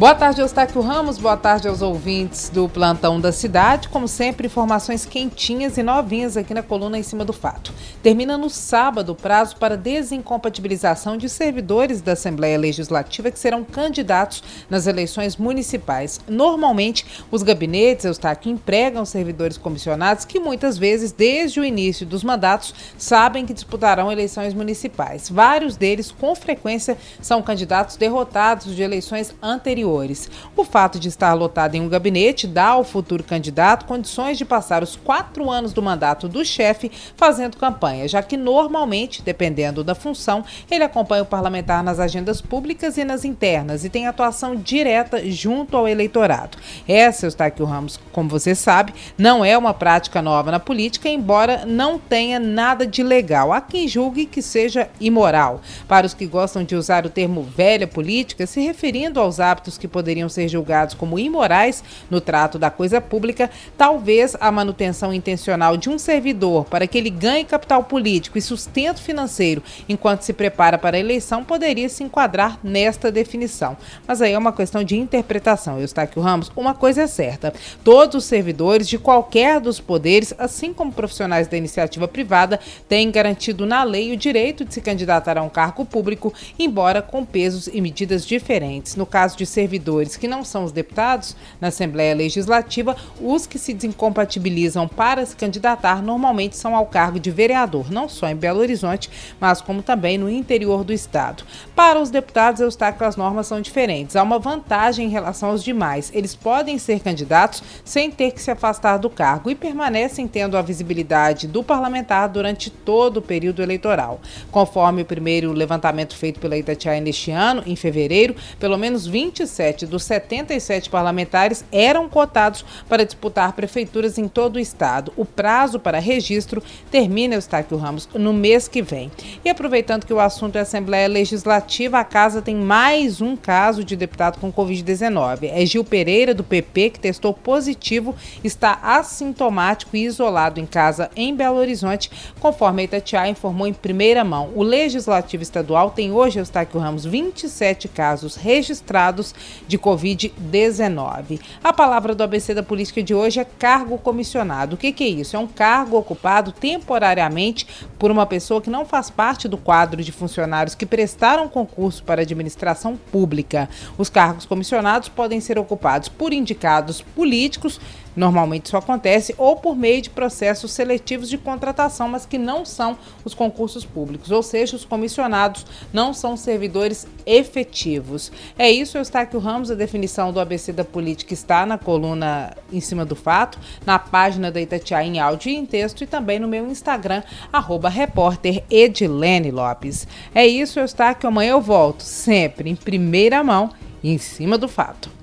Boa tarde, Eustáquio Ramos. Boa tarde aos ouvintes do Plantão da Cidade. Como sempre, informações quentinhas e novinhas aqui na coluna em cima do fato. Termina no sábado o prazo para desincompatibilização de servidores da Assembleia Legislativa que serão candidatos nas eleições municipais. Normalmente, os gabinetes, Eustáquio, empregam servidores comissionados que muitas vezes, desde o início dos mandatos, sabem que disputarão eleições municipais. Vários deles, com frequência, são candidatos derrotados de eleições anteriores anteriores. O fato de estar lotado em um gabinete dá ao futuro candidato condições de passar os quatro anos do mandato do chefe fazendo campanha, já que normalmente, dependendo da função, ele acompanha o parlamentar nas agendas públicas e nas internas e tem atuação direta junto ao eleitorado. Essa, Eustáquio Ramos, como você sabe, não é uma prática nova na política, embora não tenha nada de legal. Há quem julgue que seja imoral. Para os que gostam de usar o termo velha política, se referindo aos hábitos que poderiam ser julgados como imorais no trato da coisa pública, talvez a manutenção intencional de um servidor para que ele ganhe capital político e sustento financeiro enquanto se prepara para a eleição poderia se enquadrar nesta definição. Mas aí é uma questão de interpretação. Eustáquio Ramos, uma coisa é certa: todos os servidores de qualquer dos poderes, assim como profissionais da iniciativa privada, têm garantido na lei o direito de se candidatar a um cargo público, embora com pesos e medidas diferentes. No caso de servidores servidores que não são os deputados na Assembleia Legislativa, os que se desincompatibilizam para se candidatar normalmente são ao cargo de vereador, não só em Belo Horizonte, mas como também no interior do estado. Para os deputados, Eustáquio, as normas são diferentes. Há uma vantagem em relação aos demais. Eles podem ser candidatos sem ter que se afastar do cargo e permanecem tendo a visibilidade do parlamentar durante todo o período eleitoral. Conforme o primeiro levantamento feito pela Itatiaia neste ano, em fevereiro, pelo menos 27 27 dos 77 parlamentares eram cotados para disputar prefeituras em todo o estado. O prazo para registro termina, Eustáquio Ramos, no mês que vem. E aproveitando que o assunto é Assembleia Legislativa, a Casa tem mais um caso de deputado com Covid-19. É Gil Pereira, do PP, que testou positivo, está assintomático e isolado em casa em Belo Horizonte, conforme a Itatiaia informou em primeira mão. O Legislativo Estadual tem hoje, Eustáquio Ramos, 27 casos registrados de Covid-19. A palavra do ABC da política de hoje é cargo comissionado. O que, que é isso? É um cargo ocupado temporariamente por uma pessoa que não faz parte do quadro de funcionários que prestaram concurso para administração pública. Os cargos comissionados podem ser ocupados por indicados políticos Normalmente isso acontece ou por meio de processos seletivos de contratação, mas que não são os concursos públicos, ou seja, os comissionados não são servidores efetivos. É isso, Eustáquio Ramos, a definição do ABC da política está na coluna em cima do fato, na página da Itatiaia em áudio e em texto e também no meu Instagram, arroba repórter Edilene Lopes. É isso, Eustáquio, amanhã eu volto, sempre em primeira mão e em cima do fato.